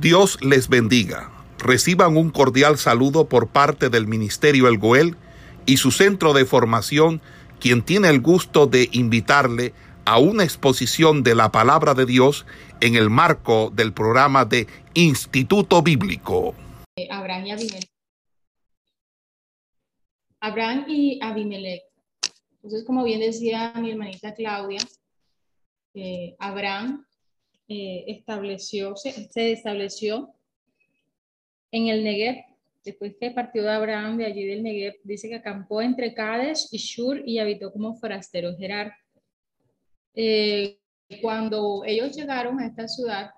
Dios les bendiga. Reciban un cordial saludo por parte del Ministerio El Goel y su centro de formación, quien tiene el gusto de invitarle a una exposición de la palabra de Dios en el marco del programa de Instituto Bíblico. Abraham y Abimelech. Abraham y Abimelech. Entonces, como bien decía mi hermanita Claudia, eh, Abraham eh, estableció, se, estableció en el Negev, después que partió de Abraham de allí del Negev, dice que acampó entre Kadesh y Shur y habitó como forastero Gerar. Eh, cuando ellos llegaron a esta ciudad,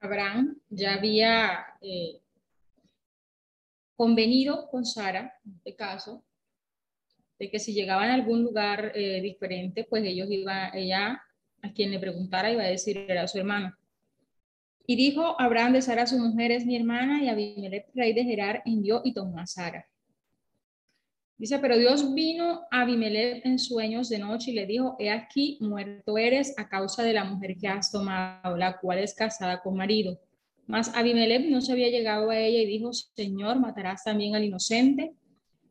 Abraham ya había eh, convenido con Sara, en este caso, de que si llegaban a algún lugar diferente, pues ellos iban, ella a quien le preguntara iba a decir era su hermano. Y dijo Abraham de Sara, su mujer es mi hermana, y Abimelech, rey de Gerar, envió y tomó a Sara. Dice, pero Dios vino a Abimelech en sueños de noche y le dijo, he aquí, muerto eres a causa de la mujer que has tomado, la cual es casada con marido. Mas Abimelech no se había llegado a ella y dijo, Señor, ¿matarás también al inocente?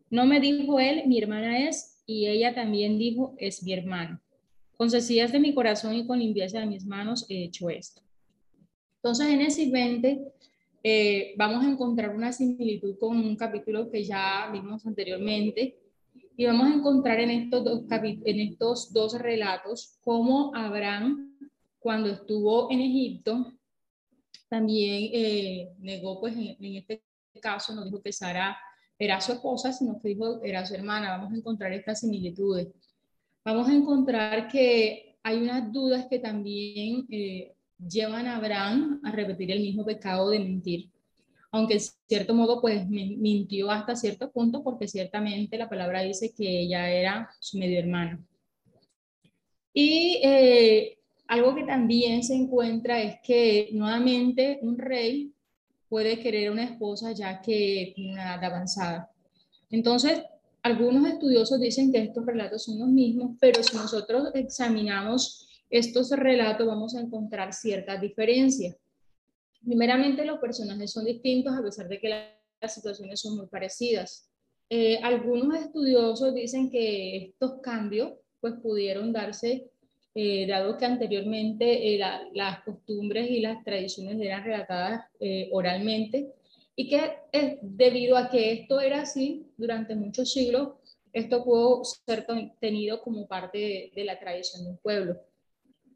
No me dijo él, mi hermana es, y ella también dijo, es mi hermano. Con sencillez de mi corazón y con limpieza de mis manos he hecho esto. Entonces, en ese 20 eh, vamos a encontrar una similitud con un capítulo que ya vimos anteriormente y vamos a encontrar en estos dos, relatos cómo Abraham, cuando estuvo en Egipto, también eh, negó, pues en, en, este caso, no dijo que Sara era su esposa, sino que dijo era su hermana. Vamos a encontrar estas similitudes vamos a encontrar que hay unas dudas que también eh, llevan a Abraham a repetir el mismo pecado de mentir. Aunque en cierto modo, pues mintió hasta cierto punto, porque ciertamente la palabra dice que ella era su medio hermana. Y eh, algo que también se encuentra es que nuevamente un rey puede querer una esposa ya que tiene una edad avanzada. Entonces, algunos estudiosos dicen que estos relatos son los mismos, pero si nosotros examinamos estos relatos vamos a encontrar ciertas diferencias. Primeramente, los personajes son distintos a pesar de que las situaciones son muy parecidas. Eh, algunos estudiosos dicen que estos cambios pues pudieron darse eh, dado que anteriormente eh, las costumbres y las tradiciones eran relatadas oralmente y que es debido a que esto era así durante muchos siglos, esto pudo ser tenido como parte de, la tradición de un pueblo.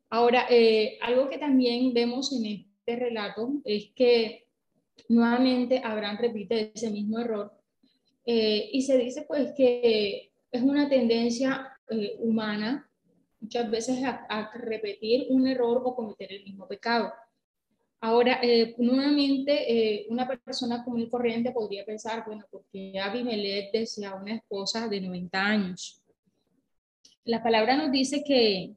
Ahora, eh, algo que también vemos en este relato es que nuevamente Abraham repite ese mismo error eh, y se dice pues que es una tendencia eh, humana muchas veces a repetir un error o cometer el mismo pecado. Ahora, eh, nuevamente, eh, una persona común y corriente podría pensar, bueno, porque Abimelech desea una esposa de 90 años. La palabra nos dice que,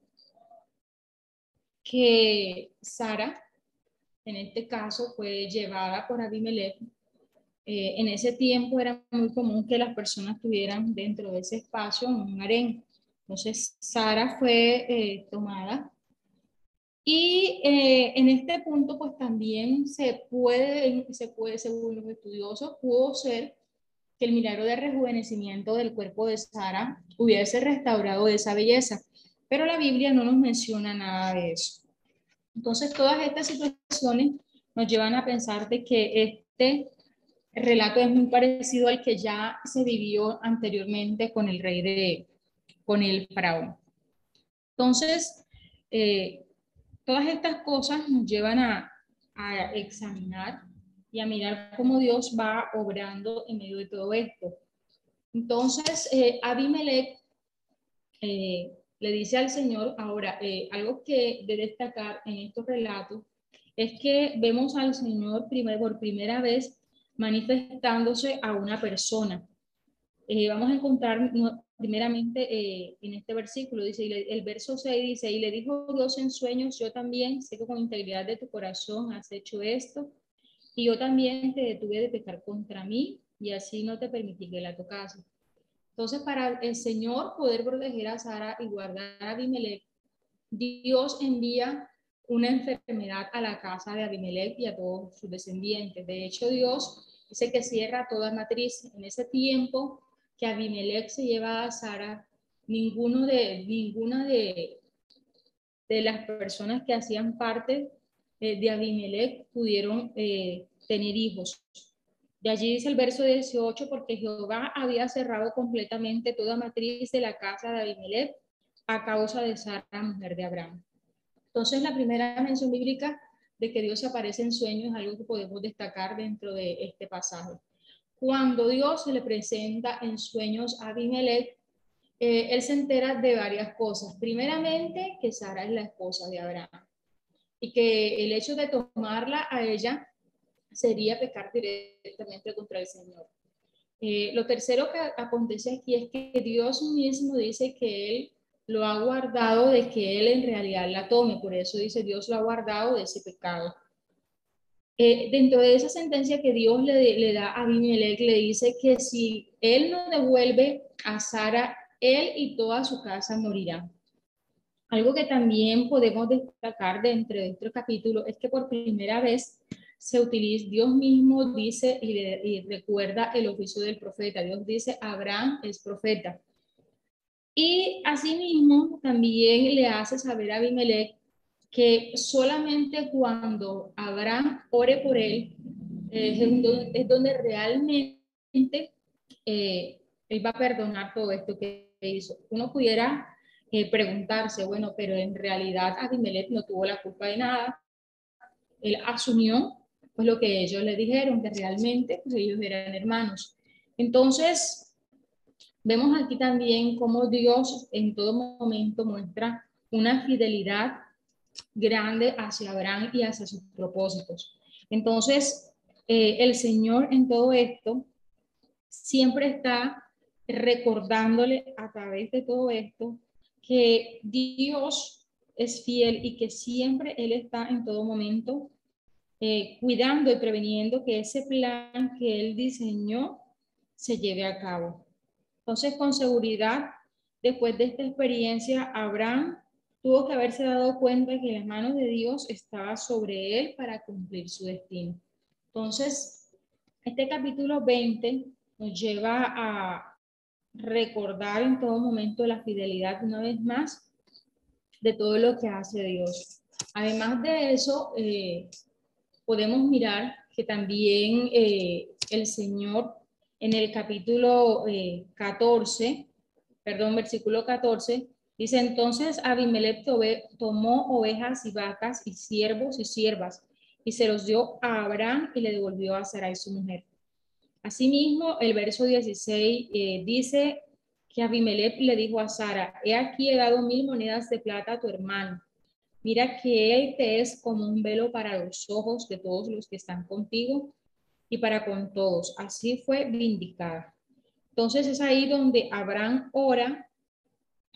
que Sara, en este caso, fue llevada por Abimelech. Eh, en ese tiempo era muy común que las personas tuvieran dentro de ese espacio un harén. Entonces, Sara fue tomada y eh, en este punto, pues también se puede, se puede, según los estudiosos, pudo ser que el milagro de rejuvenecimiento del cuerpo de Sara hubiese restaurado esa belleza, pero la Biblia no nos menciona nada de eso. Entonces, todas estas situaciones nos llevan a pensar de que este relato es muy parecido al que ya se vivió anteriormente con el rey de, con el faraón. Entonces, eh, Todas estas cosas nos llevan a, examinar y a mirar cómo Dios va obrando en medio de todo esto. Entonces, eh, Abimelech eh, le dice al Señor, ahora, eh, algo que de destacar en estos relatos es que vemos al Señor por primera vez manifestándose a una persona. vamos a encontrar primeramente eh, en este versículo, dice, el verso 6 dice, y le dijo Dios en sueños, yo también sé que con integridad de tu corazón has hecho esto, y yo también te detuve de pecar contra mí, y así no te permití que la tocase. Entonces, para el Señor poder proteger a Sara y guardar a Abimelech, Dios envía una enfermedad a la casa de Abimelech y a todos sus descendientes. De hecho, Dios dice que cierra toda matriz. En ese tiempo que Abimelech se lleva a Sara, ninguno de, ninguna de, de las personas que hacían parte eh, de Abimelech pudieron eh, tener hijos. De allí dice el verso 18, porque Jehová había cerrado completamente toda matriz de la casa de Abimelech a causa de Sara, mujer de Abraham. Entonces, la primera mención bíblica de que Dios aparece en sueños es algo que podemos destacar dentro de este pasaje. Cuando Dios se le presenta en sueños a Abimelech, eh, él se entera de varias cosas. Primeramente, que Sara es la esposa de Abraham y que el hecho de tomarla a ella sería pecar directamente contra el Señor. Eh, lo tercero que acontece aquí es que Dios mismo dice que Él lo ha guardado de que Él en realidad la tome. Por eso dice Dios lo ha guardado de ese pecado. Eh, dentro de esa sentencia que Dios le, le da a Abimelech, le dice que si Él no devuelve a Sara, él y toda su casa morirán. Algo que también podemos destacar dentro de este capítulo es que por primera vez se utiliza, Dios mismo dice y, recuerda el oficio del profeta. Dios dice, Abraham es profeta. Y asimismo también le hace saber a Abimelech que solamente cuando Abraham ore por él eh, es, donde, realmente eh, él va a perdonar todo esto que hizo. Uno pudiera eh, preguntarse, bueno, pero en realidad Abimelech no tuvo la culpa de nada. Él asumió pues lo que ellos le dijeron, que realmente pues, ellos eran hermanos. Entonces, vemos aquí también cómo Dios en todo momento muestra una fidelidad grande hacia Abraham y hacia sus propósitos. Entonces, eh, el Señor en todo esto siempre está recordándole a través de todo esto que Dios es fiel y que siempre Él está en todo momento eh, cuidando y preveniendo que ese plan que Él diseñó se lleve a cabo. Entonces, con seguridad, después de esta experiencia, Abraham tuvo que haberse dado cuenta que las manos de Dios estaba sobre él para cumplir su destino. Entonces, este capítulo 20 nos lleva a recordar en todo momento la fidelidad una vez más de todo lo que hace Dios. Además de eso, eh, podemos mirar que también eh, el Señor en el capítulo 14, eh, perdón, versículo 14, dice entonces Abimelech tomó ovejas y vacas y siervos y siervas y se los dio a Abraham y le devolvió a Sarai su mujer. Asimismo, el verso 16 eh, dice que Abimelech le dijo a Sara, he aquí he dado mil monedas de plata a tu hermano Mira que Él te es como un velo para los ojos de todos los que están contigo y para con todos. Así fue vindicada. Entonces es ahí donde Abraham ora,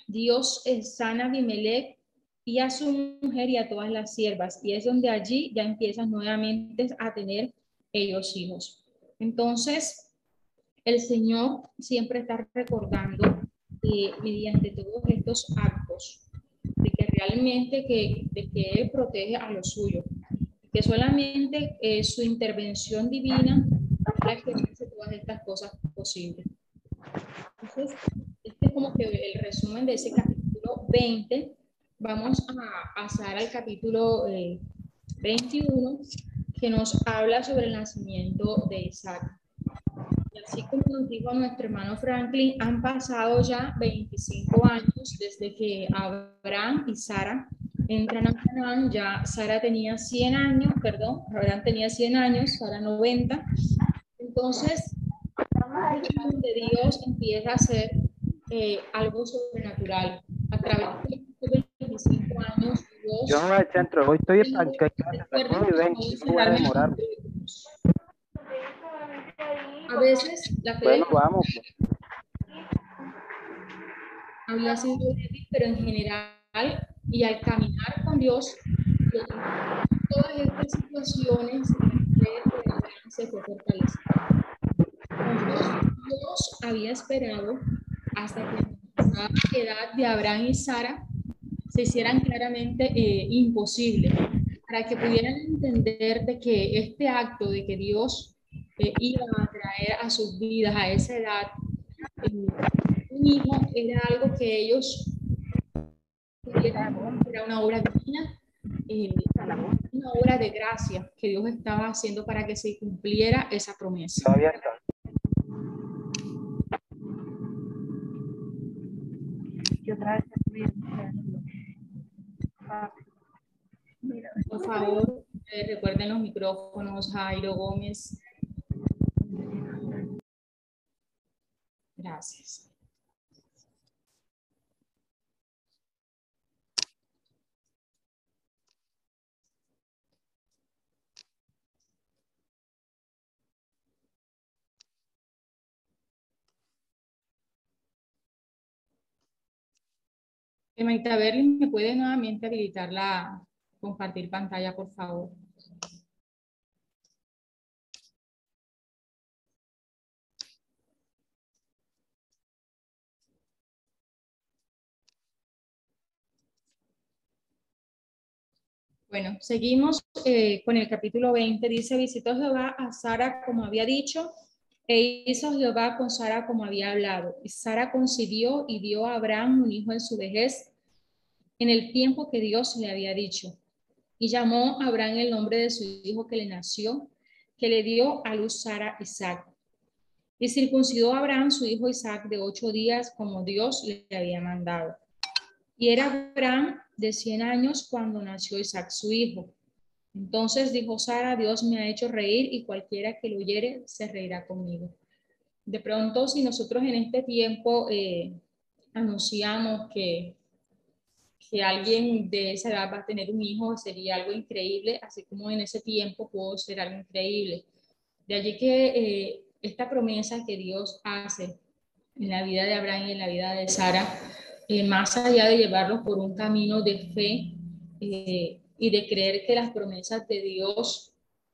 Dios sana a Abimelech y a su mujer y a todas las siervas. Y es donde allí ya empiezan nuevamente a tener ellos hijos. Entonces, el Señor siempre está recordando eh, mediante todos estos actos realmente que, de que Él protege a los suyos, que solamente eh, su intervención divina es la que hace todas estas cosas posibles. Entonces, es como que el resumen de ese capítulo 20. Vamos a pasar al capítulo 21, eh, que nos habla sobre el nacimiento de Isaac. Y así como nos dijo nuestro hermano Franklin, han pasado ya 25 años desde que Abraham y Sara entran a Canaán. Ya Sara tenía 100 años, perdón, Abraham tenía 100 años, Sara 90. Entonces, de Dios empieza a hacer eh, algo sobrenatural. A través de 25 años, Dios... Yo no el centro, hoy estoy en no voy a demorar. A veces la fe bueno, vamos. sido débil, pero en general y al caminar con Dios, todas estas situaciones se fue fortalecida. Dios había esperado hasta que la edad de Abraham y Sara se hicieran claramente eh, imposibles, para que pudieran entender de que este acto de que Dios eh, iba a traer a sus vidas a esa edad, eh, un hijo era algo que ellos era una obra divina, una obra de gracia que Dios estaba haciendo para que se cumpliera esa promesa. Por favor, recuerden los micrófonos, Jairo Gómez. Gracias. Maita Berlin, ¿me puede nuevamente habilitar la compartir pantalla, por favor? Bueno, seguimos eh, con el capítulo 20. Dice, visitó Jehová a Sara como había dicho, e hizo Jehová con Sara como había hablado. Y Sara concibió y dio a Abraham un hijo en su vejez, en el tiempo que Dios le había dicho. Y llamó a Abraham el nombre de su hijo que le nació, que le dio a luz Sara Isaac. Y circuncidó a Abraham su hijo Isaac de ocho días como Dios le había mandado. Y era Abraham de cien años cuando nació Isaac su hijo. Entonces dijo Sara, Dios me ha hecho reír y cualquiera que lo oyere se reirá conmigo. De pronto, si nosotros en este tiempo eh, anunciamos que, que alguien de esa edad va a tener un hijo, sería algo increíble, así como en ese tiempo pudo ser algo increíble. De allí que eh, esta promesa que Dios hace en la vida de Abraham y en la vida de Sara, eh, más allá de llevarlos por un camino de fe, y de creer que las promesas de Dios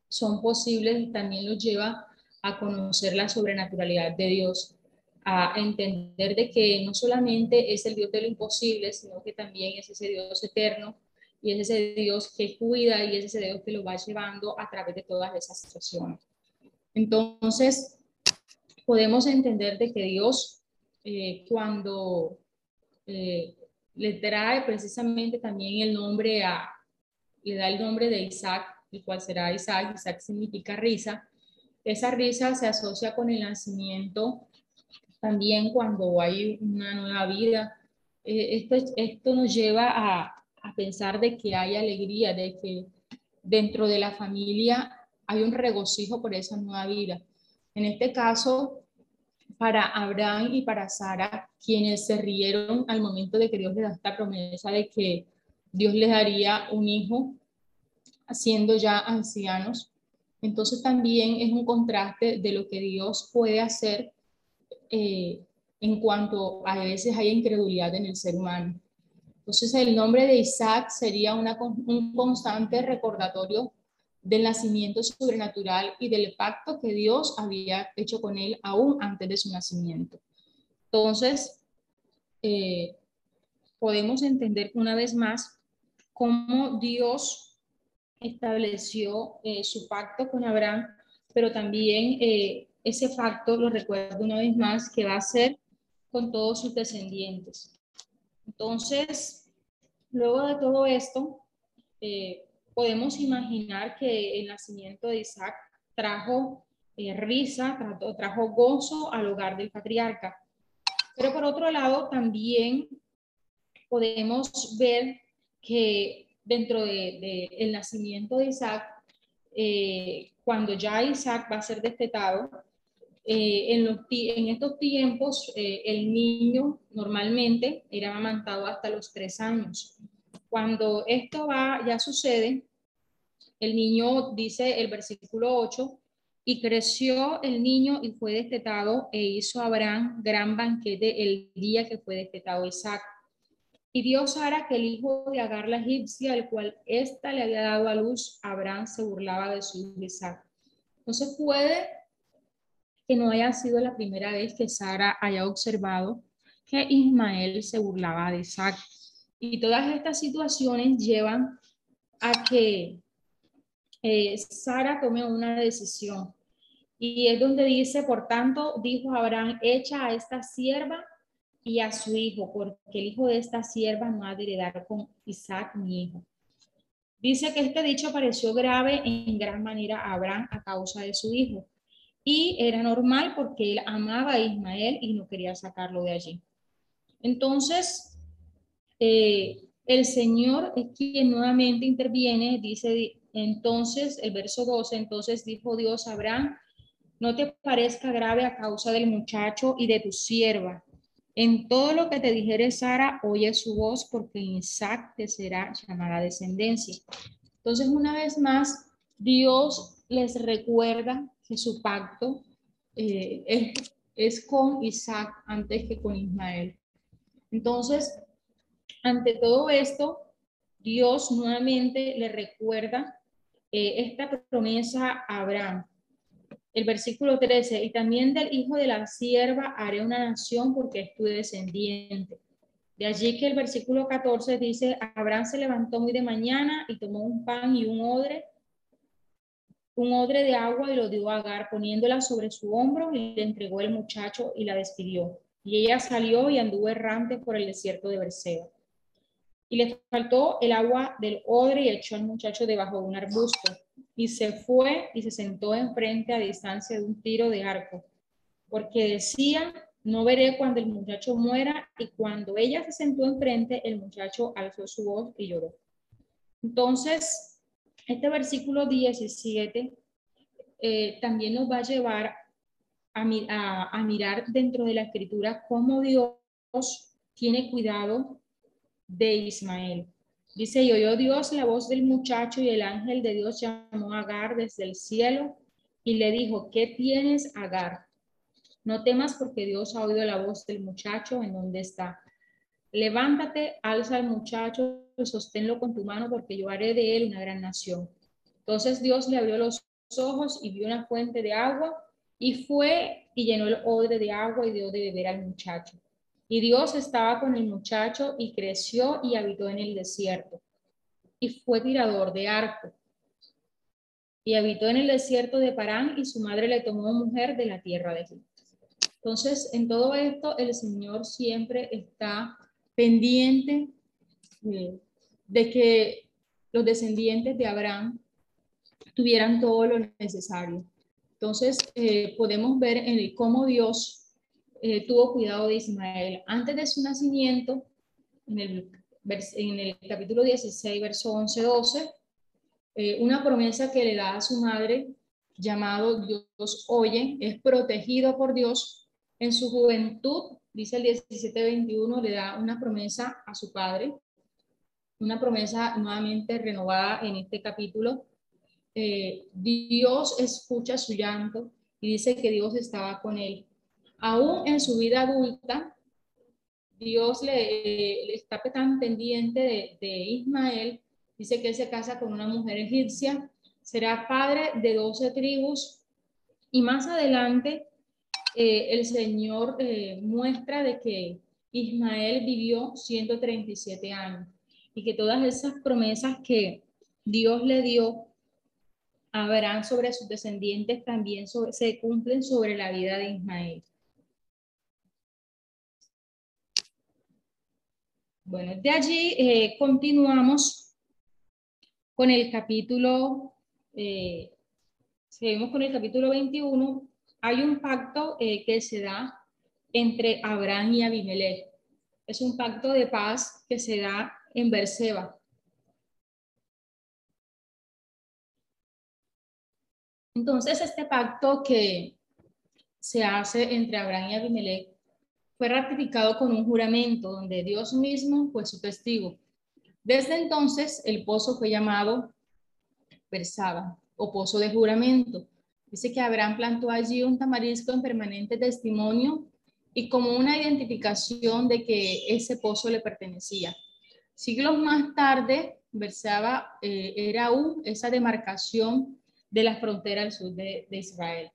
son posibles, también nos lleva a conocer la sobrenaturalidad de Dios, a entender de que no solamente es el Dios de lo imposible, sino que también es ese Dios eterno y es ese Dios que cuida y es ese Dios que lo va llevando a través de todas esas situaciones. Entonces, podemos entender de que Dios, eh, cuando eh, le trae precisamente también el nombre a, le da el nombre de Isaac, el cual será Isaac. Isaac significa risa. Esa risa se asocia con el nacimiento también cuando hay una nueva vida. Eh, esto, esto nos lleva a, a pensar de que hay alegría, de que dentro de la familia hay un regocijo por esa nueva vida. En este caso, para Abraham y para Sara, quienes se rieron al momento de que Dios les da esta promesa de que Dios les daría un hijo siendo ya ancianos. Entonces también es un contraste de lo que Dios puede hacer eh, en cuanto a veces hay incredulidad en el ser humano. Entonces el nombre de Isaac sería una, un constante recordatorio del nacimiento sobrenatural y del pacto que Dios había hecho con él aún antes de su nacimiento. Entonces, eh, podemos entender una vez más cómo Dios estableció eh, su pacto con Abraham, pero también eh, ese pacto, lo recuerdo una vez más, que va a ser con todos sus descendientes. Entonces, luego de todo esto, eh, podemos imaginar que el nacimiento de Isaac trajo risa, trajo, trajo gozo al hogar del patriarca. Pero por otro lado, también podemos ver que dentro del de, el nacimiento de Isaac, eh, cuando ya Isaac va a ser destetado, eh, en, los, en, estos tiempos eh, el niño normalmente era amamantado hasta los tres años. Cuando esto va, ya sucede, el niño dice el versículo 8, y creció el niño y fue destetado e hizo Abraham gran banquete el día que fue destetado Isaac. Y Dios Sara que el hijo de Agar la egipcia, el cual ésta le había dado a luz, Abraham se burlaba de su hijo Isaac. Entonces puede que no haya sido la primera vez que Sara haya observado que Ismael se burlaba de Isaac. Y todas estas situaciones llevan a que eh, Sara tome una decisión. Y es donde dice, por tanto, dijo Abraham, echa a esta sierva y a su hijo, porque el hijo de esta sierva no ha de heredar con Isaac mi hijo. Dice que este dicho pareció grave en gran manera a Abraham a causa de su hijo. Y era normal porque él amaba a Ismael y no quería sacarlo de allí. Entonces, eh, el Señor es quien nuevamente interviene, dice entonces el verso 12, entonces dijo Dios a Abraham, no te parezca grave a causa del muchacho y de tu sierva. En todo lo que te dijere Sara, oye su voz, porque Isaac te será llamada descendencia. Entonces, una vez más, Dios les recuerda que su pacto eh, es, con Isaac antes que con Ismael. Entonces, ante todo esto, Dios nuevamente le recuerda eh, esta promesa a Abraham. El versículo 13, y también del hijo de la sierva haré una nación porque es tu descendiente. De allí que el versículo 14 dice, Abraham se levantó muy de mañana y tomó un pan y un odre, un odre de agua y lo dio a Agar, poniéndola sobre su hombro y le entregó el muchacho y la despidió. Y ella salió y anduvo errante por el desierto de Berseba. Y le faltó el agua del odre y echó al muchacho debajo de un arbusto. Y se fue y se sentó enfrente a distancia de un tiro de arco, porque decía, no veré cuando el muchacho muera. Y cuando ella se sentó enfrente, el muchacho alzó su voz y lloró. Entonces, este versículo 17 eh, también nos va a llevar a, a mirar dentro de la escritura cómo Dios tiene cuidado de Ismael. Dice, y oyó Dios la voz del muchacho y el ángel de Dios llamó a Agar desde el cielo y le dijo, ¿qué tienes, Agar? No temas porque Dios ha oído la voz del muchacho en donde está. Levántate, alza al muchacho y sosténlo con tu mano porque yo haré de él una gran nación. Entonces Dios le abrió los ojos y vio una fuente de agua y fue y llenó el odre de agua y dio de beber al muchacho. Y Dios estaba con el muchacho y creció y habitó en el desierto. Y fue tirador de arco. Y habitó en el desierto de Parán y su madre le tomó mujer de la tierra de Egipto. Entonces, en todo esto, el Señor siempre está pendiente de, que los descendientes de Abraham tuvieran todo lo necesario. Entonces, eh, podemos ver en el cómo Dios eh, tuvo cuidado de Ismael. Antes de su nacimiento, en el, capítulo 16, verso 11-12, eh, una promesa que le da a su madre, llamado Dios oye, es protegido por Dios. En su juventud, dice el 17-21, le da una promesa a su padre, una promesa nuevamente renovada en este capítulo. Eh, Dios escucha su llanto y dice que Dios estaba con él aún en su vida adulta, Dios le, está tan pendiente de, Ismael, dice que él se casa con una mujer egipcia, será padre de 12 tribus. Y más adelante eh, el Señor eh, muestra de que Ismael vivió 137 años y que todas esas promesas que Dios le dio a Abraham sobre sus descendientes también se cumplen sobre la vida de Ismael. Bueno, de allí eh, continuamos con el capítulo, eh, seguimos con el capítulo 21. Hay un pacto eh, que se da entre Abraham y Abimelech. Es un pacto de paz que se da en Berseba. Entonces, este pacto que se hace entre Abraham y Abimelech fue ratificado con un juramento donde Dios mismo fue su testigo. Desde entonces, el pozo fue llamado Persaba o pozo de juramento. Dice que Abraham plantó allí un tamarisco en permanente testimonio y como una identificación de que ese pozo le pertenecía. Siglos más tarde, Bersaba eh, era aún esa demarcación de la frontera al sur de Israel.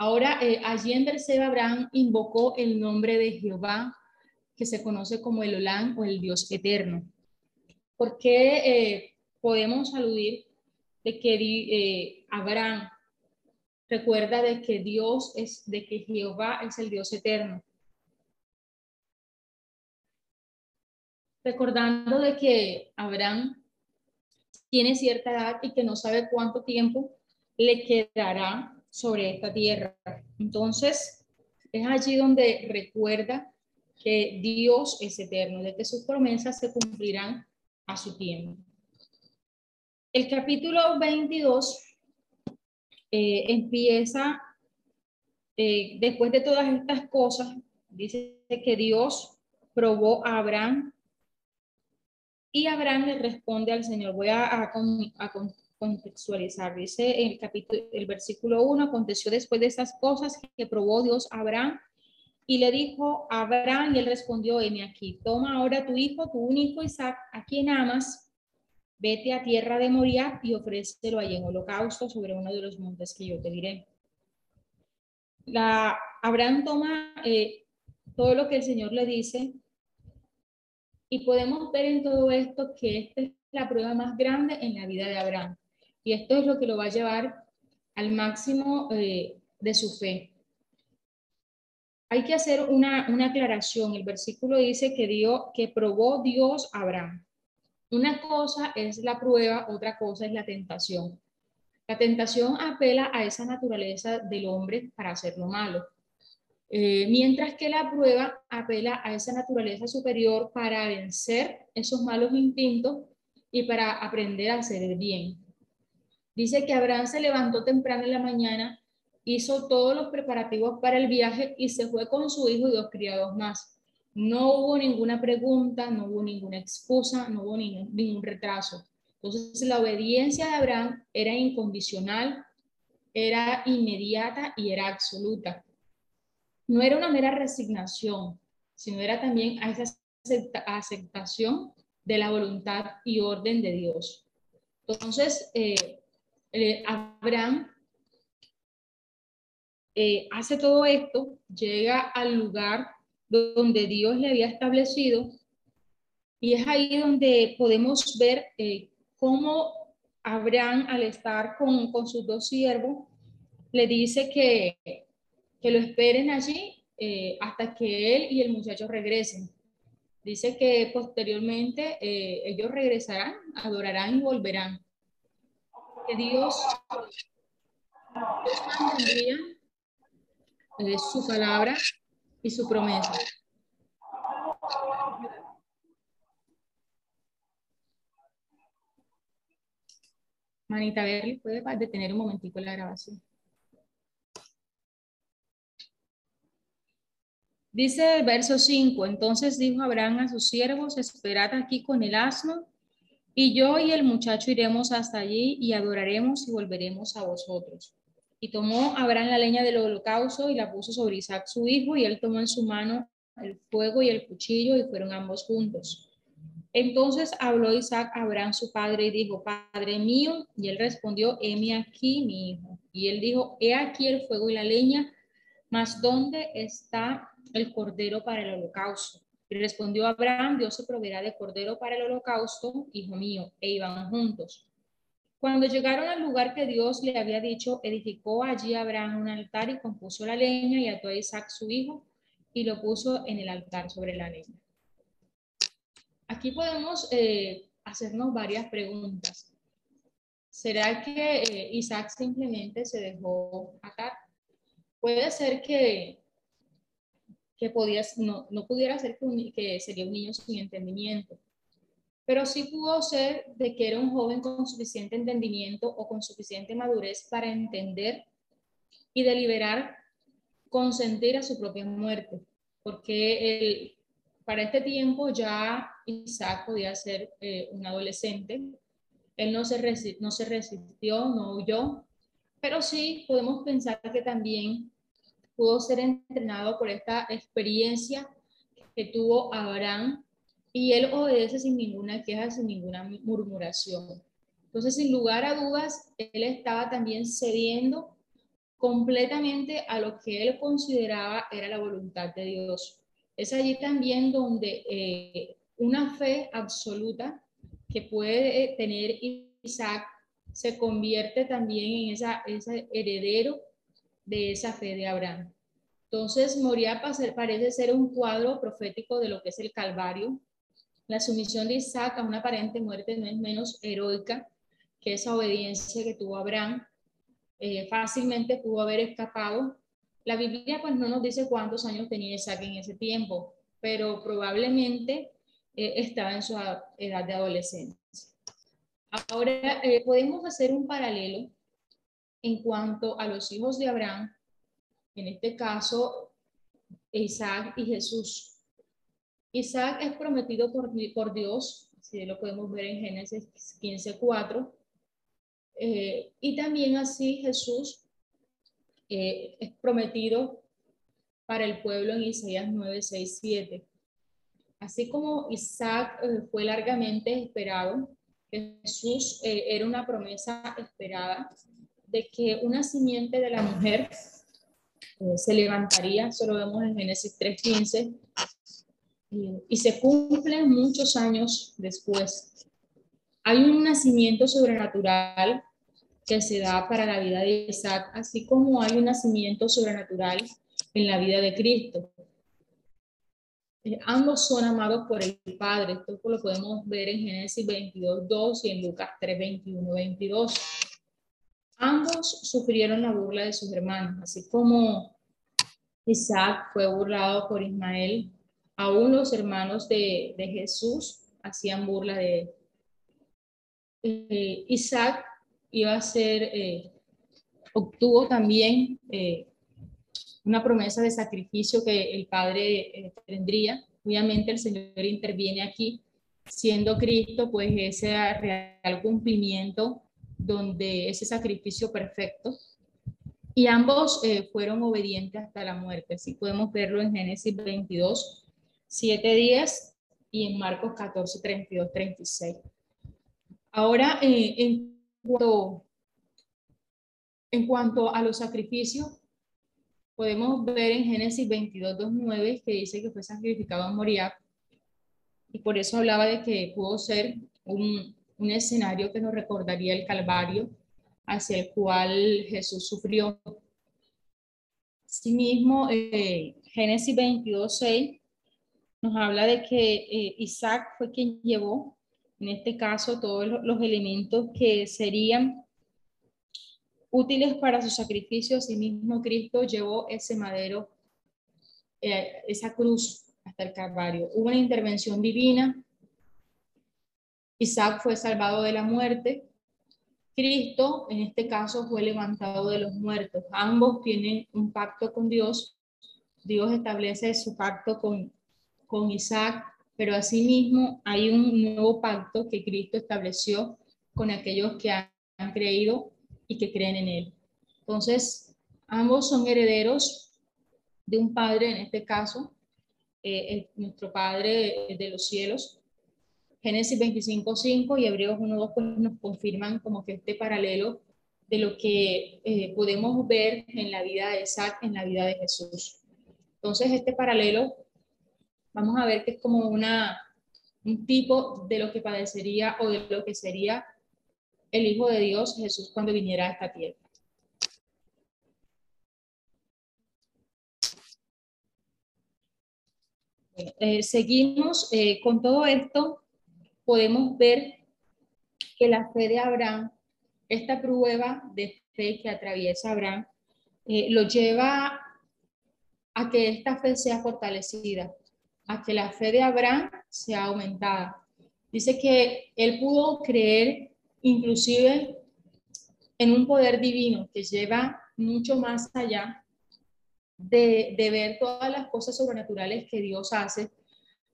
Ahora, eh, allí en Berseba Abraham invocó el nombre de Jehová que se conoce como el Olán o el Dios eterno. ¿Por qué eh, podemos aludir de que eh, Abraham recuerda de que Dios es, de que Jehová es el Dios eterno? Recordando de que Abraham tiene cierta edad y que no sabe cuánto tiempo le quedará sobre esta tierra. Entonces, es allí donde recuerda que Dios es eterno, de que sus promesas se cumplirán a su tiempo. El capítulo 22 eh, empieza, eh, después de todas estas cosas, dice que Dios probó a Abraham y Abraham le responde al Señor. Voy a, a, contextualizar. Dice el capítulo, el versículo 1, aconteció después de estas cosas que probó Dios a Abraham y le dijo a Abraham y él respondió, heme aquí, toma ahora tu hijo, tu único Isaac, a quien amas, vete a tierra de Moria y ofrécelo ahí en holocausto sobre uno de los montes que yo te diré. La, Abraham toma eh, todo lo que el Señor le dice y podemos ver en todo esto que esta es la prueba más grande en la vida de Abraham. Y esto es lo que lo va a llevar al máximo eh, de su fe. Hay que hacer una, aclaración. El versículo dice que, dio, que probó Dios a Abraham. Una cosa es la prueba, otra cosa es la tentación. La tentación apela a esa naturaleza del hombre para hacer lo malo. Eh, mientras que la prueba apela a esa naturaleza superior para vencer esos malos instintos y para aprender a hacer el bien. Dice que Abraham se levantó temprano en la mañana, hizo todos los preparativos para el viaje y se fue con su hijo y dos criados más. No hubo ninguna pregunta, no hubo ninguna excusa, no hubo ningún, retraso. Entonces la obediencia de Abraham era incondicional, era inmediata y era absoluta no era una mera resignación, sino era también a esa aceptación de la voluntad y orden de Dios. Entonces, eh, eh, Abraham eh, hace todo esto, llega al lugar donde Dios le había establecido y es ahí donde podemos ver cómo Abraham, al estar con, con sus dos siervos, le dice que, que lo esperen allí eh, hasta que él y el muchacho regresen. Dice que posteriormente eh, ellos regresarán, adorarán y volverán. Que Dios, mantendría eh, su palabra y su promesa. Manita Berry, ¿puede detener un momentico la grabación? Dice el verso 5, entonces dijo Abraham a sus siervos, esperad aquí con el asno, y yo y el muchacho iremos hasta allí y adoraremos y volveremos a vosotros. Y tomó Abraham la leña del holocausto y la puso sobre Isaac su hijo, y él tomó en su mano el fuego y el cuchillo, y fueron ambos juntos. Entonces habló Isaac a Abraham su padre y dijo, Padre mío, y él respondió, heme aquí mi hijo. Y él dijo, he aquí el fuego y la leña, mas ¿dónde está el cordero para el holocausto. Respondió Abraham, Dios se proveerá de cordero para el holocausto, hijo mío, e iban juntos. Cuando llegaron al lugar que Dios le había dicho, edificó allí Abraham un altar y compuso la leña y ató a Isaac su hijo y lo puso en el altar sobre la leña. Aquí podemos eh, hacernos varias preguntas. ¿Será que eh, Isaac simplemente se dejó atar? Puede ser que que podías, no, no pudiera ser que, que sería un niño sin entendimiento, pero sí pudo ser de que era un joven con suficiente entendimiento o con suficiente madurez para entender y deliberar consentir a su propia muerte, porque el, para este tiempo ya Isaac podía ser eh, un adolescente, él no se, no se resistió, no huyó, pero sí podemos pensar que también pudo ser entrenado por esta experiencia que tuvo Abraham y él obedece sin ninguna queja, sin ninguna murmuración. Entonces, sin lugar a dudas, él estaba también cediendo completamente a lo que él consideraba era la voluntad de Dios. Es allí también donde eh, una fe absoluta que puede tener Isaac se convierte también en esa, ese heredero de esa fe de Abraham. Entonces, Moría parece ser un cuadro profético de lo que es el Calvario. La sumisión de Isaac a una aparente muerte no es menos heroica que esa obediencia que tuvo Abraham. Eh, fácilmente pudo haber escapado. La Biblia pues no nos dice cuántos años tenía Isaac en ese tiempo, pero probablemente eh, estaba en su edad de adolescencia. Ahora, eh, podemos hacer un paralelo en cuanto a los hijos de Abraham, en este caso, Isaac y Jesús. Isaac es prometido por, por Dios, así lo podemos ver en Génesis 15.4, eh, y también así Jesús eh, es prometido para el pueblo en Isaías 9, 6, 7. Así como Isaac eh, fue largamente esperado, Jesús era una promesa esperada de que una simiente de la mujer se levantaría, eso lo vemos en Génesis 3.15, y, y se cumple muchos años después. Hay un nacimiento sobrenatural que se da para la vida de Isaac, así como hay un nacimiento sobrenatural en la vida de Cristo. Eh, ambos son amados por el Padre. Esto lo podemos ver en Génesis 22, 2 y en Lucas 3, 21, 22. Ambos sufrieron la burla de sus hermanos, así como Isaac fue burlado por Ismael, aún los hermanos de, de Jesús hacían burla de él. Eh, Isaac iba a ser, eh, obtuvo también eh, una promesa de sacrificio que el Padre eh, tendría. Obviamente el Señor interviene aquí, siendo Cristo, pues ese real cumplimiento donde ese sacrificio perfecto. Y ambos fueron obedientes hasta la muerte. Así podemos verlo en Génesis 22, 7 días y en Marcos 14, 32, 36. Ahora, en en cuanto a los sacrificios, podemos ver en Génesis 22, 2, 9, que dice que fue sacrificado en Moriah, y por eso hablaba de que pudo ser un, un escenario que nos recordaría el Calvario, hacia el cual Jesús sufrió. Asimismo, eh, Génesis 22, 6 nos habla de que eh, Isaac fue quien llevó en este caso todos los elementos que serían útiles para su sacrificio, sí mismo Cristo llevó ese madero, eh, esa cruz hasta el Calvario. Hubo una intervención divina, Isaac fue salvado de la muerte, Cristo en este caso fue levantado de los muertos. Ambos tienen un pacto con Dios, Dios establece su pacto con, con Isaac pero asimismo hay un nuevo pacto que Cristo estableció con aquellos que han, creído y que creen en Él. Entonces, ambos son herederos de un Padre, en este caso, eh, nuestro Padre de los cielos. Génesis 25.5 y Hebreos 1.2 pues nos confirman como que este paralelo de lo que eh, podemos ver en la vida de Isaac, en la vida de Jesús. Entonces, este paralelo vamos a ver que es como una, un tipo de lo que padecería o de lo que sería el Hijo de Dios, Jesús, cuando viniera a esta tierra. Eh, seguimos eh, con todo esto, podemos ver que la fe de Abraham, esta prueba de fe que atraviesa Abraham, eh, lo lleva a que esta fe sea fortalecida a que la fe de Abraham sea aumentada. Dice que él pudo creer inclusive en un poder divino que lleva mucho más allá de, ver todas las cosas sobrenaturales que Dios hace,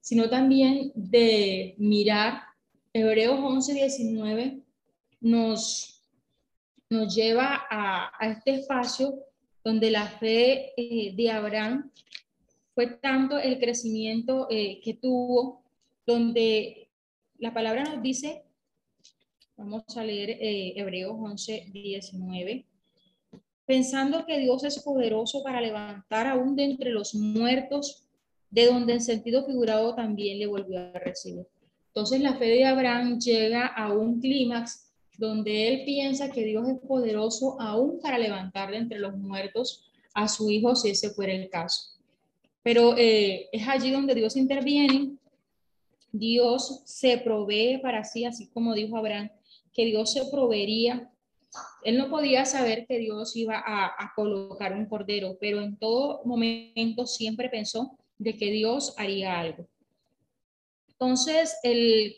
sino también de mirar. Hebreos 11, 19 nos, nos lleva a, este espacio donde la fe eh, de Abraham fue tanto el crecimiento eh, que tuvo, donde la palabra nos dice, vamos a leer eh, Hebreos 11, 19, pensando que Dios es poderoso para levantar aún de entre los muertos de donde en sentido figurado también le volvió a recibir. Entonces la fe de Abraham llega a un clímax donde él piensa que Dios es poderoso aún para levantarle entre los muertos a su hijo si ese fuera el caso. Pero eh, es allí donde Dios interviene, Dios se provee para sí, así como dijo Abraham, que Dios se proveería. Él no podía saber que Dios iba a colocar un cordero, pero en todo momento siempre pensó de que Dios haría algo. Entonces, el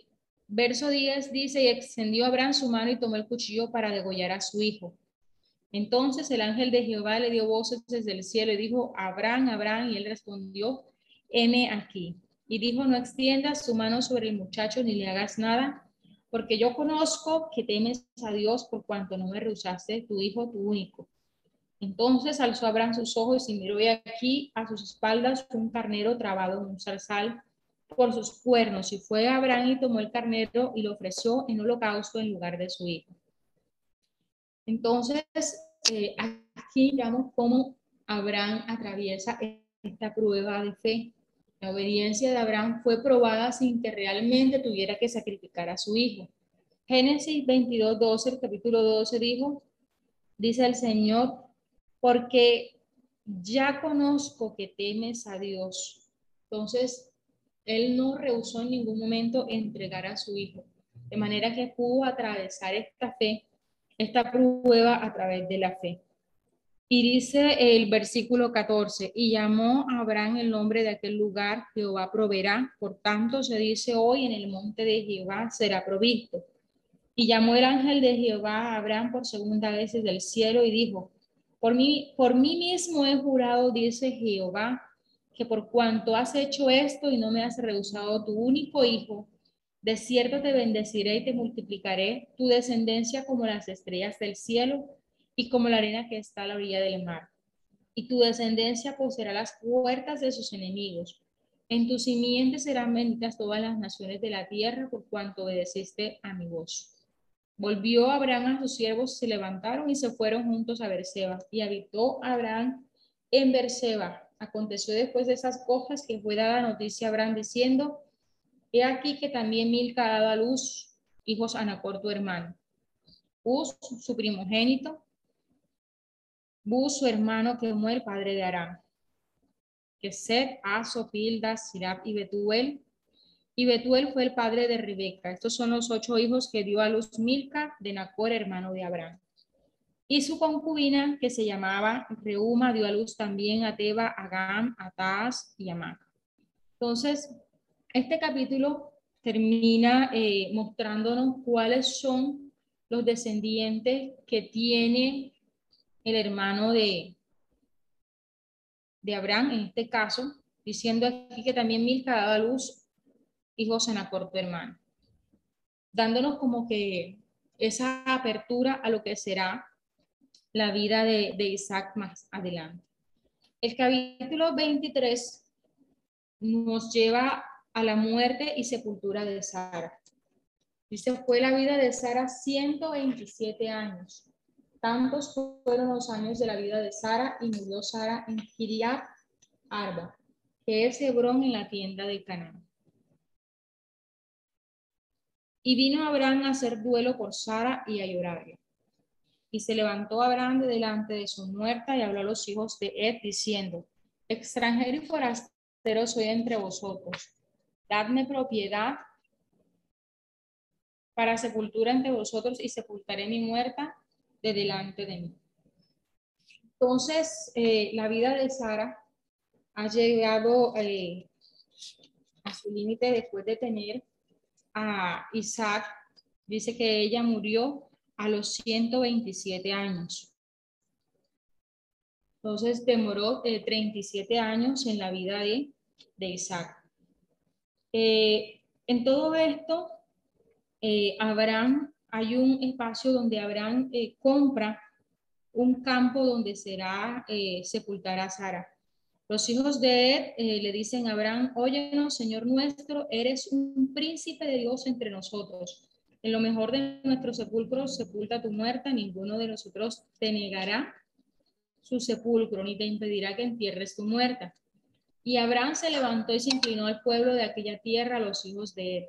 verso 10 dice, y extendió Abraham su mano y tomó el cuchillo para degollar a su hijo. Entonces el ángel de Jehová le dio voces desde el cielo y dijo, Abraham, Abraham, y él respondió, heme aquí. Y dijo, no extiendas tu mano sobre el muchacho ni le hagas nada, porque yo conozco que temes a Dios por cuanto no me rehusaste tu hijo, tu único. Entonces alzó Abraham sus ojos y miró y aquí a sus espaldas un carnero trabado en un zarzal por sus cuernos. Y fue Abraham y tomó el carnero y lo ofreció en holocausto en lugar de su hijo. Entonces, eh, aquí vemos cómo Abraham atraviesa esta prueba de fe. La obediencia de Abraham fue probada sin que realmente tuviera que sacrificar a su hijo. Génesis 22, 12, el capítulo 12 dijo, dice el Señor, porque ya conozco que temes a Dios. Entonces, él no rehusó en ningún momento entregar a su hijo, de manera que pudo atravesar esta fe, esta prueba a través de la fe. Y dice el versículo 14, y llamó a Abraham el nombre de aquel lugar, Jehová proveerá, por tanto se dice hoy en el monte de Jehová será provisto. Y llamó el ángel de Jehová a Abraham por segunda vez desde el cielo y dijo, por mí, por mí mismo he jurado, dice Jehová, que por cuanto has hecho esto y no me has rehusado tu único hijo, de cierto te bendeciré y te multiplicaré tu descendencia como las estrellas del cielo y como la arena que está a la orilla del mar. Y tu descendencia poseerá las puertas de sus enemigos. En tu simiente serán benditas todas las naciones de la tierra por cuanto obedeciste a mi voz. Volvió Abraham a sus siervos, se levantaron y se fueron juntos a Berseba. Y habitó Abraham en Berseba Aconteció después de esas cosas que fue dada noticia a Abraham diciendo, he aquí que también Milca ha dado a luz hijos a Nacor tu hermano. Bus, su primogénito, Bus, su hermano, que el padre de Aram. Que Seth, Aso, Pilda, Sirab y Betuel. Y Betuel fue el padre de Rebeca. Estos son los ocho hijos que dio a luz Milca de Nacor, hermano de Abraham. Y su concubina, que se llamaba Reuma, dio a luz también a Teba, a Gam, a y a. Entonces, este capítulo termina eh, mostrándonos cuáles son los descendientes que tiene el hermano de, de Abraham, en este caso, diciendo aquí que también Milca ha dado a hijos en tu hermano, dándonos como que esa apertura a lo que será la vida de, Isaac más adelante. El capítulo 23 nos lleva a la muerte y sepultura de Sara. Dice, fue la vida de Sara 127 años. Tantos fueron los años de la vida de Sara y murió Sara en Kiriat Arba, que es Hebrón en la tienda de Canaán. Y vino Abraham a hacer duelo por Sara y a llorarle. Y se levantó Abraham de delante de su muerta y habló a los hijos de Ed diciendo, extranjero y forastero soy entre vosotros. Dadme propiedad para sepultura entre vosotros y sepultaré mi muerta de delante de mí. Entonces, eh, la vida de Sara ha llegado eh, a su límite después de tener a Isaac. Dice que ella murió a los 127 años. Entonces demoró 37 eh, años en la vida de, Isaac. Eh, en todo esto, eh, Abraham, hay un espacio donde Abraham compra un campo donde será sepultar a Sara. Los hijos de Ed le dicen a Abraham, óyenos, Señor nuestro, eres un príncipe de Dios entre nosotros en lo mejor de nuestros sepulcros sepulta tu muerta, ninguno de nosotros te negará su sepulcro, ni te impedirá que entierres tu muerta. Y Abraham se levantó y se inclinó al pueblo de aquella tierra, a los hijos de él.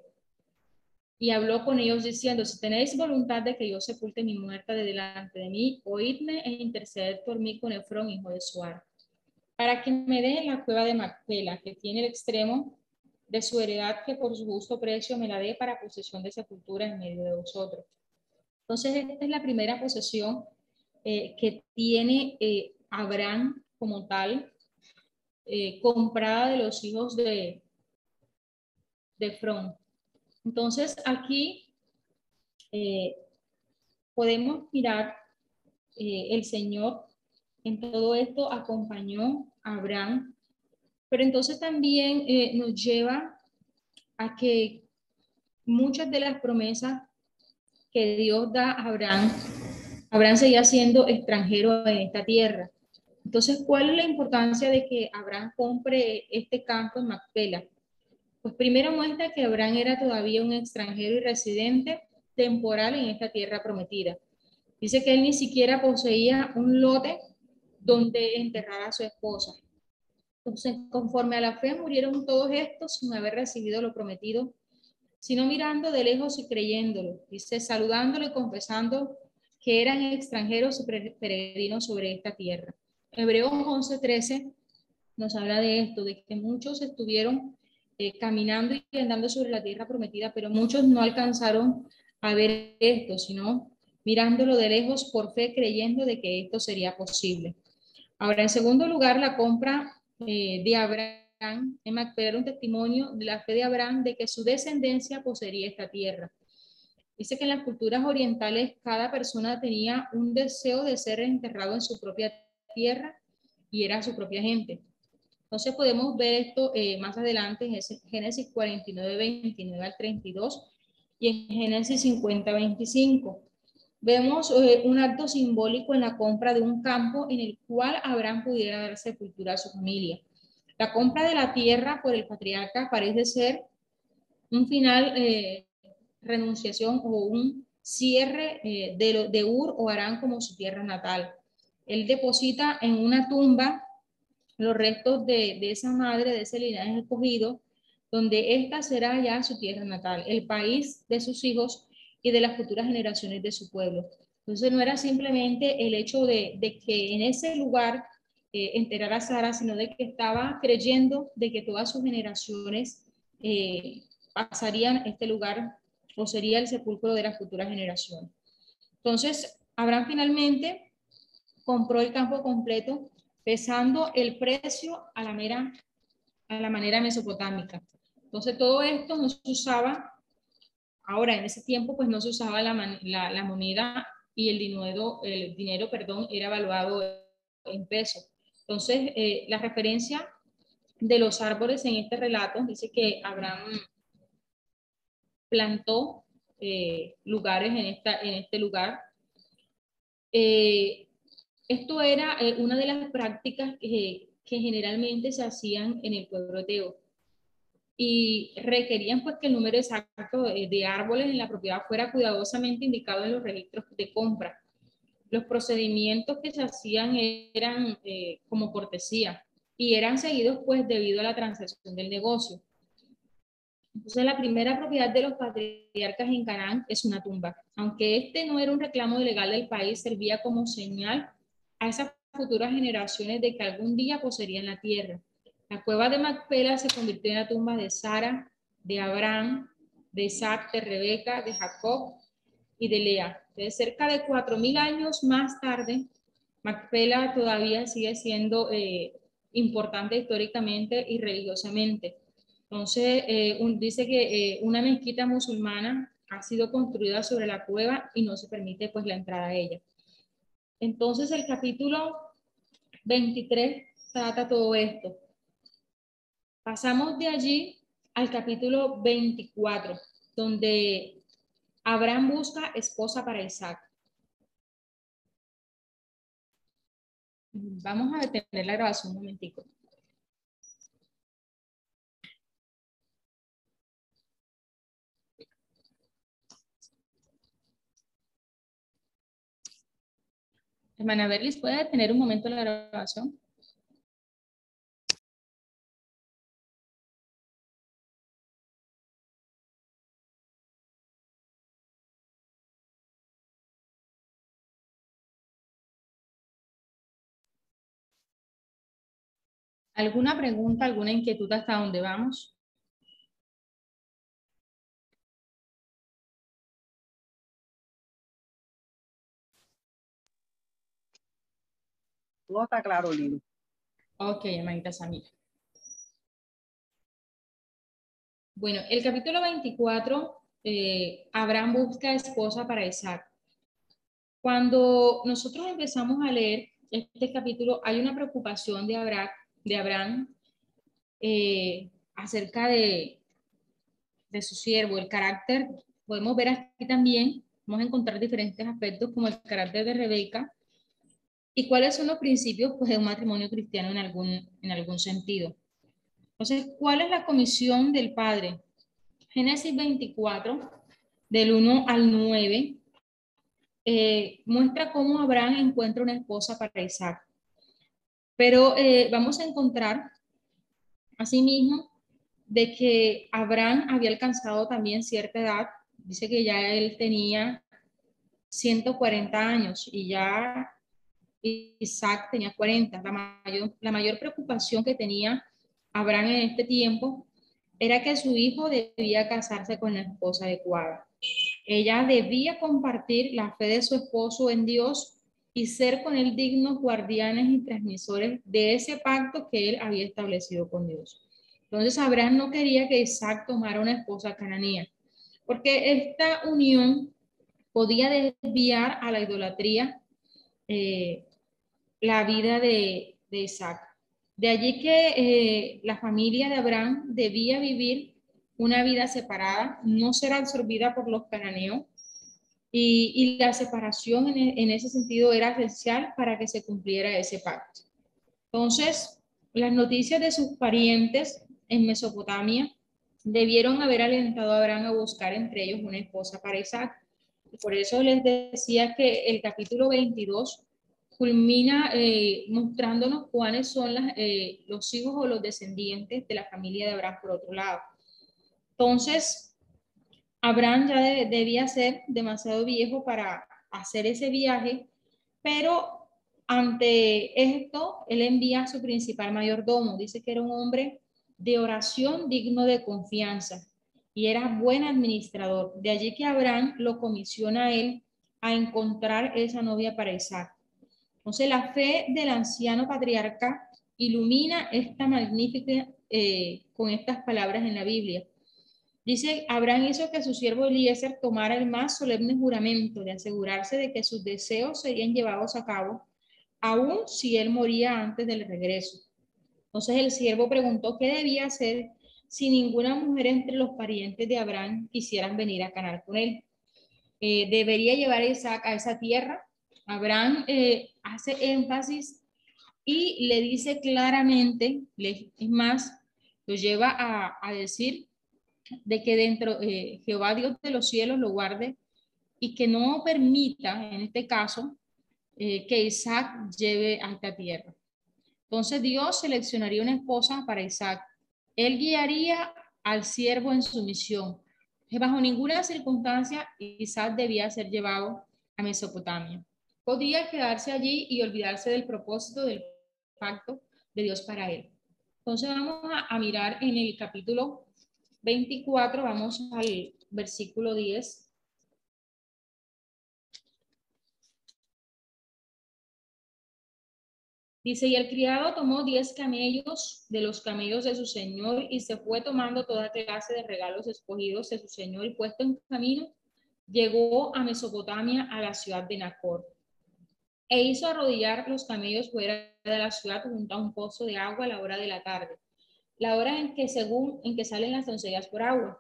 Y habló con ellos diciendo, si tenéis voluntad de que yo sepulte mi muerta de delante de mí, oídme e interceded por mí con Efrón, hijo de Suar, para que me dé la cueva de Macpela, que tiene el extremo de su heredad, que por su justo precio me la dé para posesión de sepultura en medio de vosotros. Entonces, esta es la primera posesión eh, que tiene eh, Abraham como tal, eh, comprada de los hijos de, de Efrón. Entonces, aquí podemos mirar el Señor en todo esto acompañó a Abraham pero entonces también eh, nos lleva a que muchas de las promesas que Dios da a Abraham, Abraham seguía siendo extranjero en esta tierra. Entonces, ¿cuál es la importancia de que Abraham compre este campo en Macpela? Pues primero muestra que Abraham era todavía un extranjero y residente temporal en esta tierra prometida. Dice que él ni siquiera poseía un lote donde enterrar a su esposa. Entonces, conforme a la fe murieron todos estos sin haber recibido lo prometido, sino mirando de lejos y creyéndolo, dice, saludándolo y confesando que eran extranjeros y peregrinos sobre esta tierra. Hebreos 11:13 nos habla de esto, de que muchos estuvieron eh, caminando y andando sobre la tierra prometida, pero muchos no alcanzaron a ver esto, sino mirándolo de lejos por fe, creyendo de que esto sería posible. Ahora, en segundo lugar, la compra eh, de Abraham, en Macpela un testimonio de la fe de Abraham de que su descendencia poseería esta tierra. Dice que en las culturas orientales cada persona tenía un deseo de ser enterrado en su propia tierra y era su propia gente. Entonces podemos ver esto eh, más adelante en Génesis 49, 29 al 32 y en Génesis 50, 25. Vemos eh, un acto simbólico en la compra de un campo en el cual Abraham pudiera dar sepultura a su familia. La compra de la tierra por el patriarca parece ser un final eh, renunciación o un cierre eh, de, de Ur o Arán como su tierra natal. Él deposita en una tumba los restos de, de esa madre, de ese linaje escogido, donde esta será ya su tierra natal, el país de sus hijos y de las futuras generaciones de su pueblo. Entonces no era simplemente el hecho de, que en ese lugar eh, enterara a Sara, sino de que estaba creyendo de que todas sus generaciones eh, pasarían este lugar o sería el sepulcro de la futura generación. Entonces, Abraham finalmente compró el campo completo, pesando el precio a la, mera, a la manera mesopotámica. Entonces, todo esto no se usaba Ahora, en ese tiempo, pues no se usaba la, la, moneda y el dinero, el dinero, perdón, era evaluado en peso. Entonces, eh, la referencia de los árboles en este relato dice que Abraham plantó eh, lugares en, esta, en este lugar. Eh, esto era una de las prácticas que, que generalmente se hacían en el pueblo ateo y requerían pues que el número exacto de, árboles en la propiedad fuera cuidadosamente indicado en los registros de compra. Los procedimientos que se hacían eran eh, como cortesía y eran seguidos pues debido a la transacción del negocio. Entonces la primera propiedad de los patriarcas en Canaán es una tumba. Aunque este no era un reclamo legal del país, servía como señal a esas futuras generaciones de que algún día poseerían la tierra. La cueva de Macpela se convirtió en la tumba de Sara, de Abraham, de Isaac, de Rebeca, de Jacob y de Lea. De cerca de cuatro mil años más tarde, Macpela todavía sigue siendo eh, importante históricamente y religiosamente. Entonces, eh, dice que eh, una mezquita musulmana ha sido construida sobre la cueva y no se permite pues la entrada a ella. Entonces, el capítulo 23 trata todo esto. Pasamos de allí al capítulo 24, donde Abraham busca esposa para Isaac. Vamos a detener la grabación un momentico. Hermana Berlis, ¿puede detener un momento la grabación? ¿Alguna pregunta, alguna inquietud hasta dónde vamos? Todo está claro, Lili. Ok, hermanita Samira. Bueno, el capítulo 24, eh, Abraham busca esposa para Isaac. Cuando nosotros empezamos a leer este capítulo, hay una preocupación de Abraham, de Abraham eh, acerca de, de su siervo, el carácter. Podemos ver aquí también, vamos a encontrar diferentes aspectos como el carácter de Rebeca, ¿Y cuáles son los principios pues, de un matrimonio cristiano en algún, en algún sentido? Entonces, ¿cuál es la comisión del Padre? Génesis 24, del 1 al 9, eh, muestra cómo Abraham encuentra una esposa para Isaac. Pero eh, vamos a encontrar, asimismo, de que Abraham había alcanzado también cierta edad. Dice que ya él tenía 140 años y ya Isaac tenía 40. La mayor, la mayor preocupación que tenía Abraham en este tiempo era que su hijo debía casarse con la esposa adecuada. Ella debía compartir la fe de su esposo en Dios y ser con él dignos guardianes y transmisores de ese pacto que él había establecido con Dios. Entonces Abraham no quería que Isaac tomara una esposa cananea, porque esta unión podía desviar a la idolatría eh, la vida de, Isaac. De allí que eh, la familia de Abraham debía vivir una vida separada, no ser absorbida por los cananeos, y, la separación en, en, ese sentido era esencial para que se cumpliera ese pacto. Entonces, las noticias de sus parientes en Mesopotamia debieron haber alentado a Abraham a buscar entre ellos una esposa para Isaac. Por eso les decía que el capítulo 22 culmina eh, mostrándonos cuáles son eh, los hijos o los descendientes de la familia de Abraham por otro lado. Entonces, Abraham ya debía ser demasiado viejo para hacer ese viaje, pero ante esto, él envía a su principal mayordomo. Dice que era un hombre de oración digno de confianza y era buen administrador. De allí que Abraham lo comisiona a él a encontrar esa novia para Isaac. Entonces, la fe del anciano patriarca ilumina esta magnífica eh, con estas palabras en la Biblia. Dice, Abraham hizo que su siervo Eliezer tomara el más solemne juramento de asegurarse de que sus deseos serían llevados a cabo, aun si él moría antes del regreso. Entonces el siervo preguntó qué debía hacer si ninguna mujer entre los parientes de Abraham quisieran venir a canar con él. Eh, debería llevar a Isaac a esa tierra Abraham eh, hace énfasis y le dice claramente, es más, lo lleva a, decir de que dentro eh, Jehová Dios de los cielos lo guarde y que no permita, en este caso, eh, que Isaac lleve a esta tierra. Entonces Dios seleccionaría una esposa para Isaac. Él guiaría al siervo en su misión. Bajo ninguna circunstancia Isaac debía ser llevado a Mesopotamia podía quedarse allí y olvidarse del propósito del pacto de Dios para él. Entonces vamos a, mirar en el capítulo 24, vamos al versículo 10. Dice, y el criado tomó diez camellos de los camellos de su señor y se fue tomando toda clase de regalos escogidos de su señor y puesto en camino, llegó a Mesopotamia, a la ciudad de Nacor e hizo arrodillar los camellos fuera de la ciudad junto a un pozo de agua a la hora de la tarde, la hora en que según en que salen las doncellas por agua.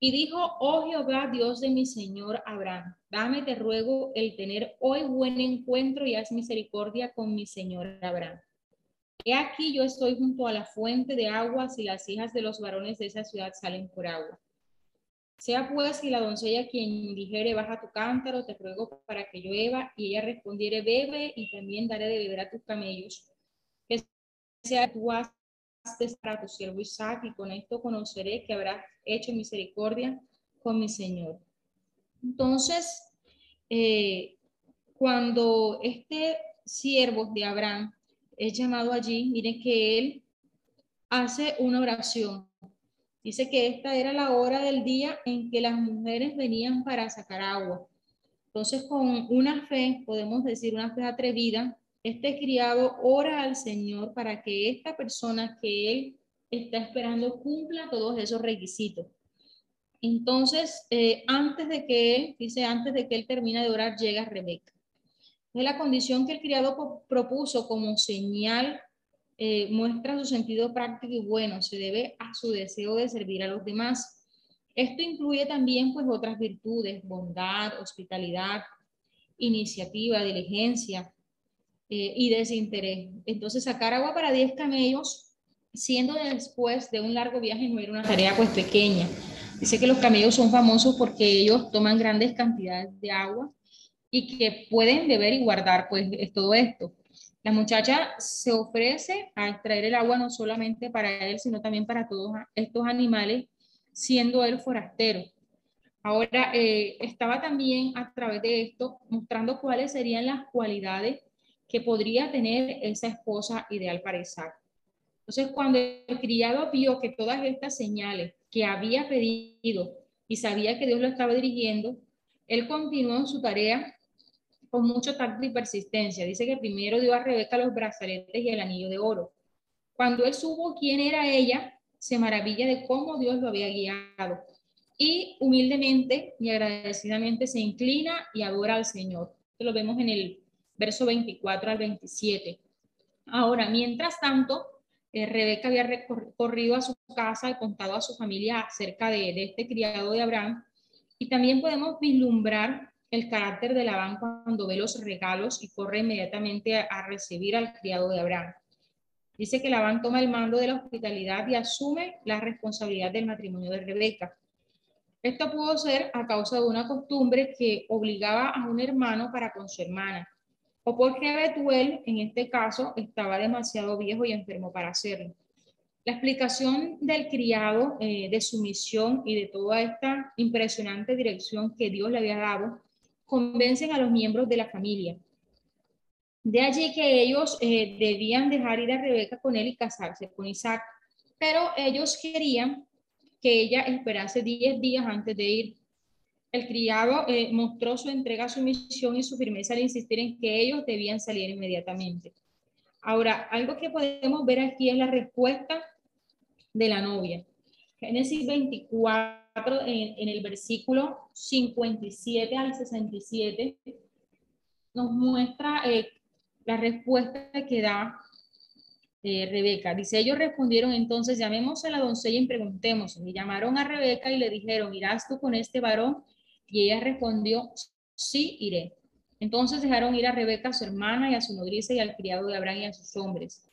Y dijo, oh Jehová, Dios de mi Señor Abraham, dame, te ruego, el tener hoy buen encuentro y haz misericordia con mi Señor Abraham. He aquí yo estoy junto a la fuente de aguas y las hijas de los varones de esa ciudad salen por agua. Sea pues que la doncella quien dijere, baja tu cántaro, te ruego para que llueva, y ella respondiere, bebe, y también daré de beber a tus camellos. Que sea tú haces para tu siervo Isaac, y con esto conoceré que habrás hecho misericordia con mi Señor. Entonces, eh, cuando este siervo de Abraham es llamado allí, miren que él hace una oración. Dice que esta era la hora del día en que las mujeres venían para sacar agua. Entonces, con una fe, podemos decir una fe atrevida, este criado ora al Señor para que esta persona que él está esperando cumpla todos esos requisitos. Entonces, eh, antes de que él, dice, antes de que él termine de orar, llega Rebeca. Es la condición que el criado propuso como señal, eh, muestra su sentido práctico y bueno, se debe a su deseo de servir a los demás. Esto incluye también pues otras virtudes, bondad, hospitalidad, iniciativa, diligencia eh, y desinterés. Entonces, sacar agua para 10 camellos, siendo después de un largo viaje, no era una tarea pues pequeña. Dice que los camellos son famosos porque ellos toman grandes cantidades de agua y que pueden beber y guardar pues todo esto. La muchacha se ofrece a extraer el agua no solamente para él, sino también para todos estos animales, siendo él forastero. Ahora, eh, estaba también a través de esto mostrando cuáles serían las cualidades que podría tener esa esposa ideal para Isaac. Entonces, cuando el criado vio que todas estas señales que había pedido y sabía que Dios lo estaba dirigiendo, él continuó en su tarea con mucho tacto y persistencia. Dice que primero dio a Rebeca los brazaletes y el anillo de oro. Cuando él supo quién era ella, se maravilla de cómo Dios lo había guiado. Y humildemente y agradecidamente se inclina y adora al Señor. Lo vemos en el verso 24 al 27. Ahora, mientras tanto, eh, Rebeca había recorrido a su casa y contado a su familia acerca de, de este criado de Abraham. Y también podemos vislumbrar el carácter de Labán cuando ve los regalos y corre inmediatamente a, recibir al criado de Abraham. Dice que Labán toma el mando de la hospitalidad y asume la responsabilidad del matrimonio de Rebeca. Esto pudo ser a causa de una costumbre que obligaba a un hermano para con su hermana, o porque Betuel, en este caso, estaba demasiado viejo y enfermo para hacerlo. La explicación del criado, eh, de su misión y de toda esta impresionante dirección que Dios le había dado, convencen a los miembros de la familia. De allí que ellos eh, debían dejar ir a Rebeca con él y casarse con Isaac, pero ellos querían que ella esperase 10 días antes de ir. El criado eh, mostró su entrega a su misión y su firmeza al insistir en que ellos debían salir inmediatamente. Ahora, algo que podemos ver aquí es la respuesta de la novia. Génesis 24 en, el versículo 57 al 67 nos muestra eh, la respuesta que da eh, Rebeca. Dice, ellos respondieron entonces, llamemos a la doncella y preguntemos. Y llamaron a Rebeca y le dijeron, ¿irás tú con este varón? Y ella respondió, sí, iré. Entonces dejaron ir a Rebeca, su hermana, y a su nodriza, y al criado de Abraham, y a sus hombres.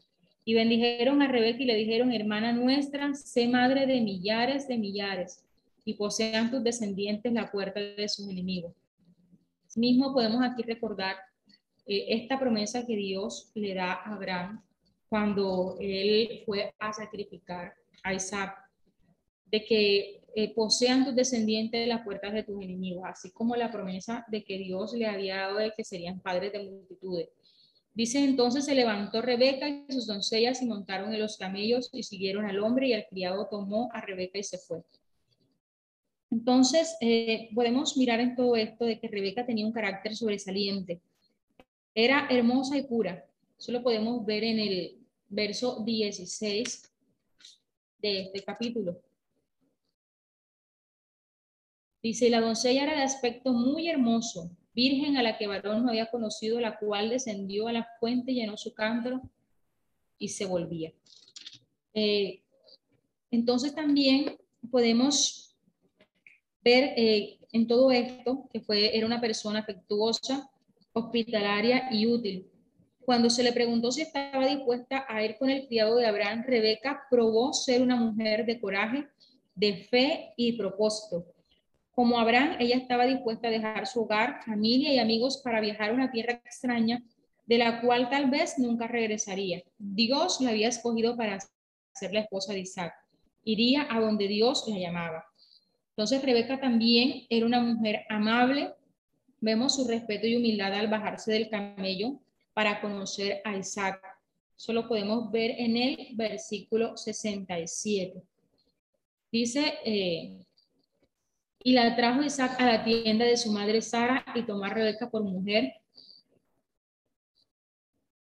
Y bendijeron a Rebeca y le dijeron, hermana nuestra, sé madre de millares de millares y posean tus descendientes la puerta de sus enemigos. Mismo podemos aquí recordar eh, esta promesa que Dios le da a Abraham cuando él fue a sacrificar a Isaac, de que eh, posean tus descendientes las puertas de tus enemigos, así como la promesa de que Dios le había dado de que serían padres de multitudes. Dice entonces se levantó Rebeca y sus doncellas y montaron en los camellos y siguieron al hombre y el criado tomó a Rebeca y se fue. Entonces, eh, podemos mirar en todo esto de que Rebeca tenía un carácter sobresaliente. Era hermosa y pura. Eso lo podemos ver en el verso 16 de este capítulo. Dice, la doncella era de aspecto muy hermoso, virgen a la que varón no había conocido, la cual descendió a la fuente, llenó su cántaro y se volvía. Eh, entonces también podemos ver eh, en todo esto que fue, era una persona afectuosa, hospitalaria y útil. Cuando se le preguntó si estaba dispuesta a ir con el criado de Abraham, Rebeca probó ser una mujer de coraje, de fe y propósito. Como Abraham, ella estaba dispuesta a dejar su hogar, familia y amigos para viajar a una tierra extraña de la cual tal vez nunca regresaría. Dios la había escogido para ser la esposa de Isaac. Iría a donde Dios la llamaba. Entonces Rebeca también era una mujer amable. Vemos su respeto y humildad al bajarse del camello para conocer a Isaac. Eso lo podemos ver en el versículo 67. Dice, eh, y la trajo Isaac a la tienda de su madre Sara y tomó a Rebeca por mujer.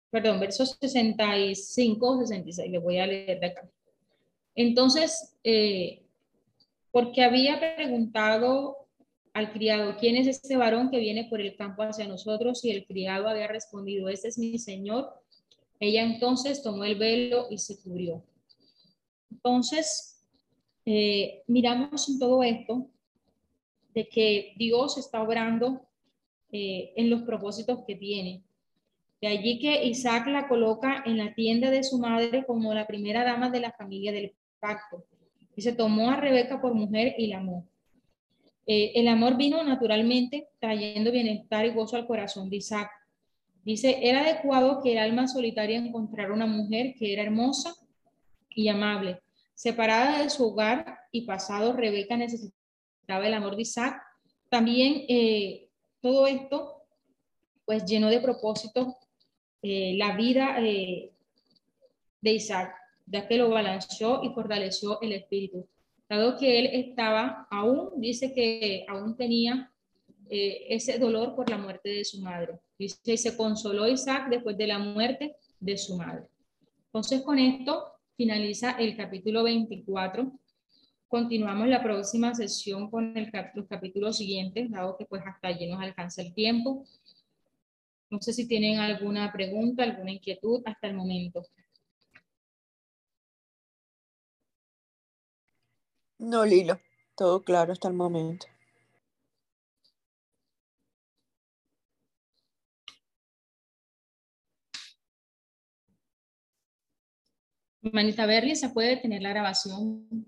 Perdón, versos 65, 66, le voy a leer de acá. Entonces, eh, porque había preguntado al criado, ¿quién es este varón que viene por el campo hacia nosotros? Y el criado había respondido, este es mi señor. Ella entonces tomó el velo y se cubrió. Entonces, eh, miramos todo esto de que Dios está obrando eh, en los propósitos que tiene. De allí que Isaac la coloca en la tienda de su madre como la primera dama de la familia del pacto. Y se tomó a Rebeca por mujer y la amó. Eh, el amor vino naturalmente trayendo bienestar y gozo al corazón de Isaac. Dice, era adecuado que el alma solitaria encontrara una mujer que era hermosa y amable. Separada de su hogar y pasado, Rebeca necesitaba el amor de Isaac. También eh, todo esto, pues llenó de propósito eh, la vida eh, de Isaac, ya que lo balanceó y fortaleció el espíritu. Dado que él estaba aún, dice que aún tenía ese dolor por la muerte de su madre. Dice, y se consoló Isaac después de la muerte de su madre. Entonces con esto finaliza el capítulo 24 Continuamos la próxima sesión con el, los capítulos siguientes, dado que pues hasta allí nos alcanza el tiempo. No sé si tienen alguna pregunta, alguna inquietud hasta el momento. No, Lilo, todo claro hasta el momento. Manita Berry, ¿se puede tener la grabación?